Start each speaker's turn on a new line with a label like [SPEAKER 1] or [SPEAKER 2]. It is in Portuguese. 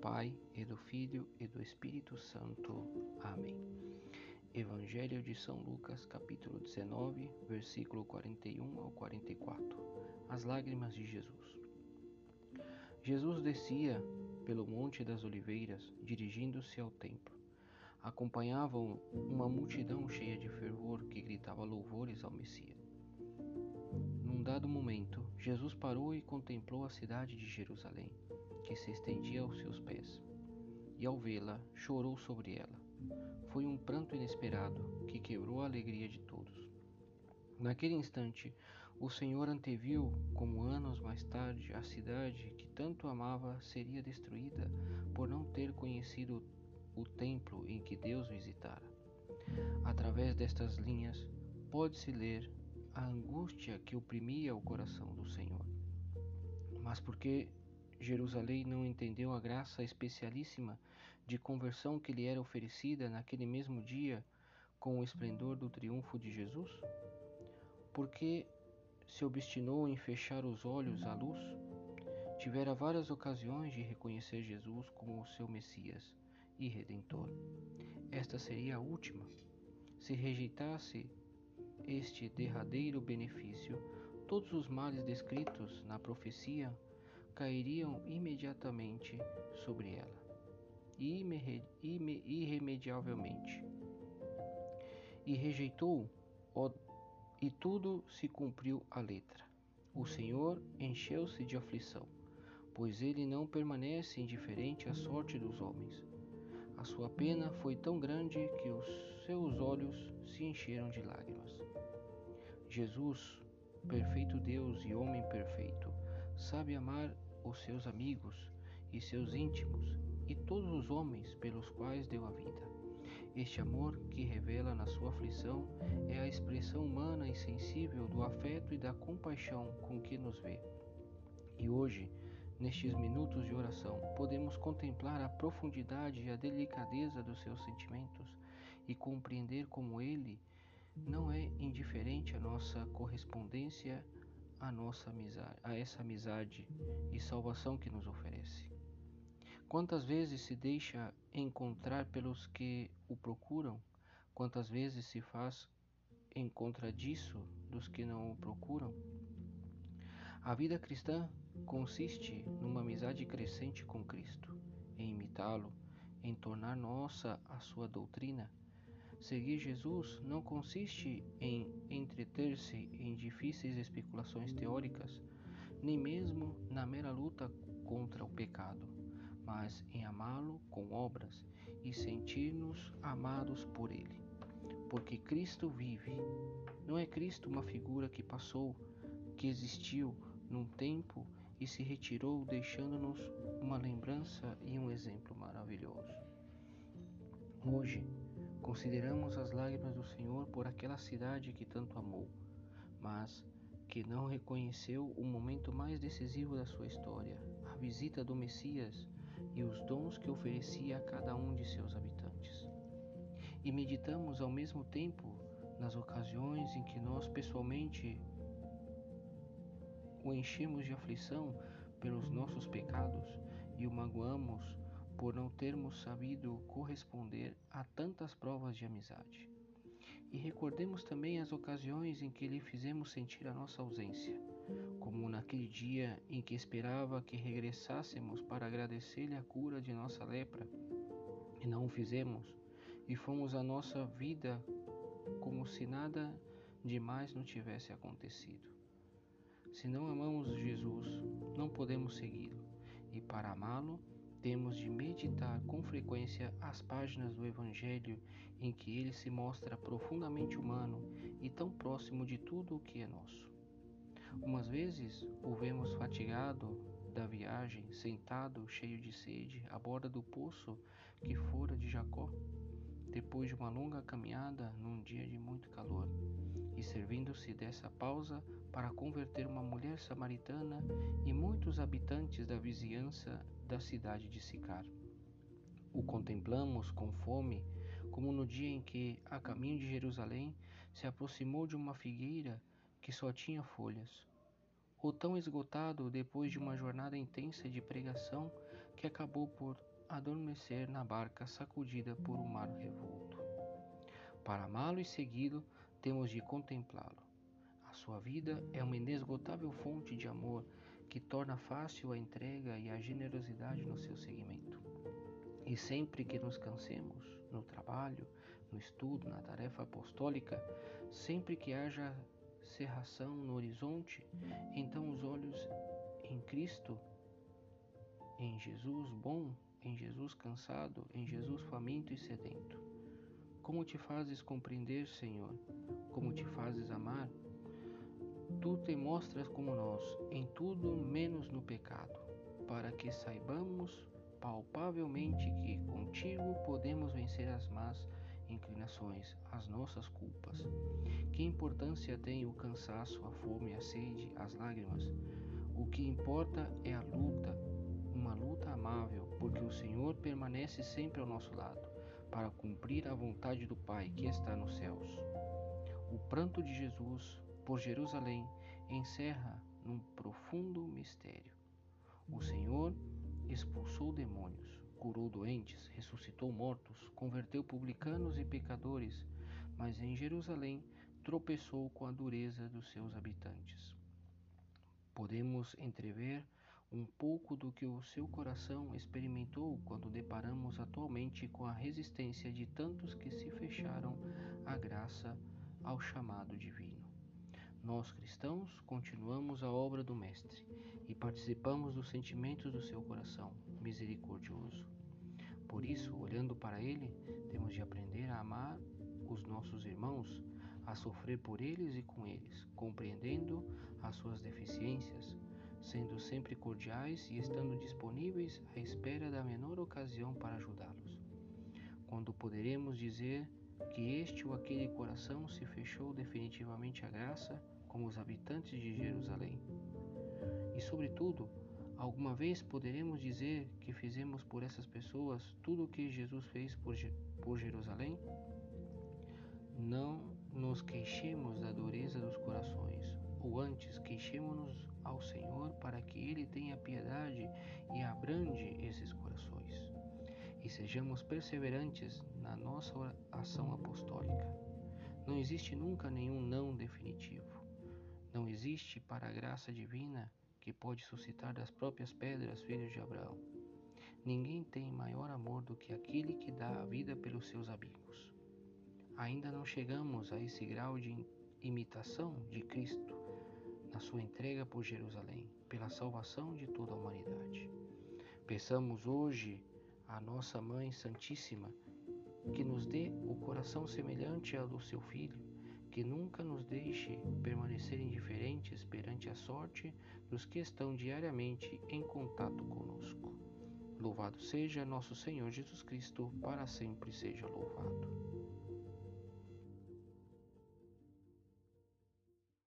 [SPEAKER 1] Pai, e do Filho e do Espírito Santo. Amém. Evangelho de São Lucas, capítulo 19, versículo 41 ao 44. As lágrimas de Jesus. Jesus descia pelo Monte das Oliveiras, dirigindo-se ao templo. Acompanhavam uma multidão cheia de fervor que gritava louvores ao Messias. Num dado momento, Jesus parou e contemplou a cidade de Jerusalém, que se estendia aos seus pés. E ao vê-la, chorou sobre ela. Foi um pranto inesperado que quebrou a alegria de todos. Naquele instante, o Senhor anteviu como anos mais tarde a cidade que tanto amava seria destruída por não ter conhecido o templo em que Deus visitara. Através destas linhas, pode-se ler a angústia que oprimia o coração do Senhor. Mas porque Jerusalém não entendeu a graça especialíssima de conversão que lhe era oferecida naquele mesmo dia com o esplendor do triunfo de Jesus? Porque se obstinou em fechar os olhos à luz? Tivera várias ocasiões de reconhecer Jesus como o seu Messias e Redentor. Esta seria a última. Se rejeitasse este derradeiro benefício, todos os males descritos na profecia cairiam imediatamente sobre ela, irremediavelmente. E rejeitou, e tudo se cumpriu à letra. O Senhor encheu-se de aflição, pois ele não permanece indiferente à sorte dos homens a sua pena foi tão grande que os seus olhos se encheram de lágrimas. Jesus, perfeito Deus e homem perfeito, sabe amar os seus amigos e seus íntimos e todos os homens pelos quais deu a vida. Este amor que revela na sua aflição é a expressão humana e sensível do afeto e da compaixão com que nos vê. E hoje, Nestes minutos de oração, podemos contemplar a profundidade e a delicadeza dos seus sentimentos e compreender como ele não é indiferente à nossa correspondência à nossa amizade, a essa amizade e salvação que nos oferece. Quantas vezes se deixa encontrar pelos que o procuram? Quantas vezes se faz em contra disso dos que não o procuram? A vida cristã consiste numa amizade crescente com Cristo, em imitá-lo, em tornar nossa a sua doutrina. Seguir Jesus não consiste em entreter-se em difíceis especulações teóricas, nem mesmo na mera luta contra o pecado, mas em amá-lo com obras e sentir-nos amados por ele. Porque Cristo vive. Não é Cristo uma figura que passou, que existiu num tempo e se retirou, deixando-nos uma lembrança e um exemplo maravilhoso. Hoje, consideramos as lágrimas do Senhor por aquela cidade que tanto amou, mas que não reconheceu o momento mais decisivo da sua história, a visita do Messias e os dons que oferecia a cada um de seus habitantes. E meditamos ao mesmo tempo nas ocasiões em que nós pessoalmente o enchemos de aflição pelos nossos pecados e o magoamos por não termos sabido corresponder a tantas provas de amizade. E recordemos também as ocasiões em que lhe fizemos sentir a nossa ausência, como naquele dia em que esperava que regressássemos para agradecer-lhe a cura de nossa lepra, e não o fizemos, e fomos a nossa vida como se nada demais não tivesse acontecido. Se não amamos Jesus, não podemos segui-lo, e para amá-lo, temos de meditar com frequência as páginas do Evangelho em que ele se mostra profundamente humano e tão próximo de tudo o que é nosso. Umas vezes o vemos fatigado da viagem, sentado, cheio de sede, à borda do poço que fora de Jacó, depois de uma longa caminhada num dia de muito calor, e servindo-se dessa pausa para converter uma mulher samaritana e muitos habitantes da vizinhança da cidade de Sicar. O contemplamos com fome, como no dia em que, a caminho de Jerusalém, se aproximou de uma figueira que só tinha folhas. ou tão esgotado depois de uma jornada intensa de pregação que acabou por adormecer na barca sacudida por um mar revolto. Para amá-lo e segui-lo, temos de contemplá-lo. A sua vida é uma inesgotável fonte de amor que torna fácil a entrega e a generosidade no seu seguimento. E sempre que nos cansemos, no trabalho, no estudo, na tarefa apostólica, sempre que haja cerração no horizonte, então os olhos em Cristo, em Jesus bom, em Jesus cansado, em Jesus faminto e sedento. Como te fazes compreender, Senhor? Como te fazes amar? Tu te mostras como nós, em tudo menos no pecado, para que saibamos palpavelmente que contigo podemos vencer as más inclinações, as nossas culpas. Que importância tem o cansaço, a fome, a sede, as lágrimas? O que importa é a luta, uma luta amável, porque o Senhor permanece sempre ao nosso lado, para cumprir a vontade do Pai que está nos céus. O pranto de Jesus por Jerusalém encerra num profundo mistério. O Senhor expulsou demônios, curou doentes, ressuscitou mortos, converteu publicanos e pecadores, mas em Jerusalém tropeçou com a dureza dos seus habitantes. Podemos entrever um pouco do que o seu coração experimentou quando deparamos atualmente com a resistência de tantos que se fecharam à graça, ao chamado divino. Nós cristãos continuamos a obra do Mestre e participamos dos sentimentos do seu coração misericordioso. Por isso, olhando para ele, temos de aprender a amar os nossos irmãos, a sofrer por eles e com eles, compreendendo as suas deficiências, sendo sempre cordiais e estando disponíveis à espera da menor ocasião para ajudá-los. Quando poderemos dizer que este ou aquele coração se fechou definitivamente à graça, como os habitantes de Jerusalém. E, sobretudo, alguma vez poderemos dizer que fizemos por essas pessoas tudo o que Jesus fez por, por Jerusalém? Não nos queixemos da dureza dos corações, ou antes queixemos-nos ao Senhor para que Ele tenha piedade e abrande esses corações e sejamos perseverantes na nossa ação apostólica. Não existe nunca nenhum não definitivo. Não existe para a graça divina que pode suscitar das próprias pedras filhos de Abraão. Ninguém tem maior amor do que aquele que dá a vida pelos seus amigos. Ainda não chegamos a esse grau de imitação de Cristo na sua entrega por Jerusalém, pela salvação de toda a humanidade. Peçamos hoje a nossa Mãe Santíssima, que nos dê o coração semelhante ao do seu Filho, que nunca nos deixe permanecer indiferentes perante a sorte dos que estão diariamente em contato conosco. Louvado seja nosso Senhor Jesus Cristo, para sempre seja louvado.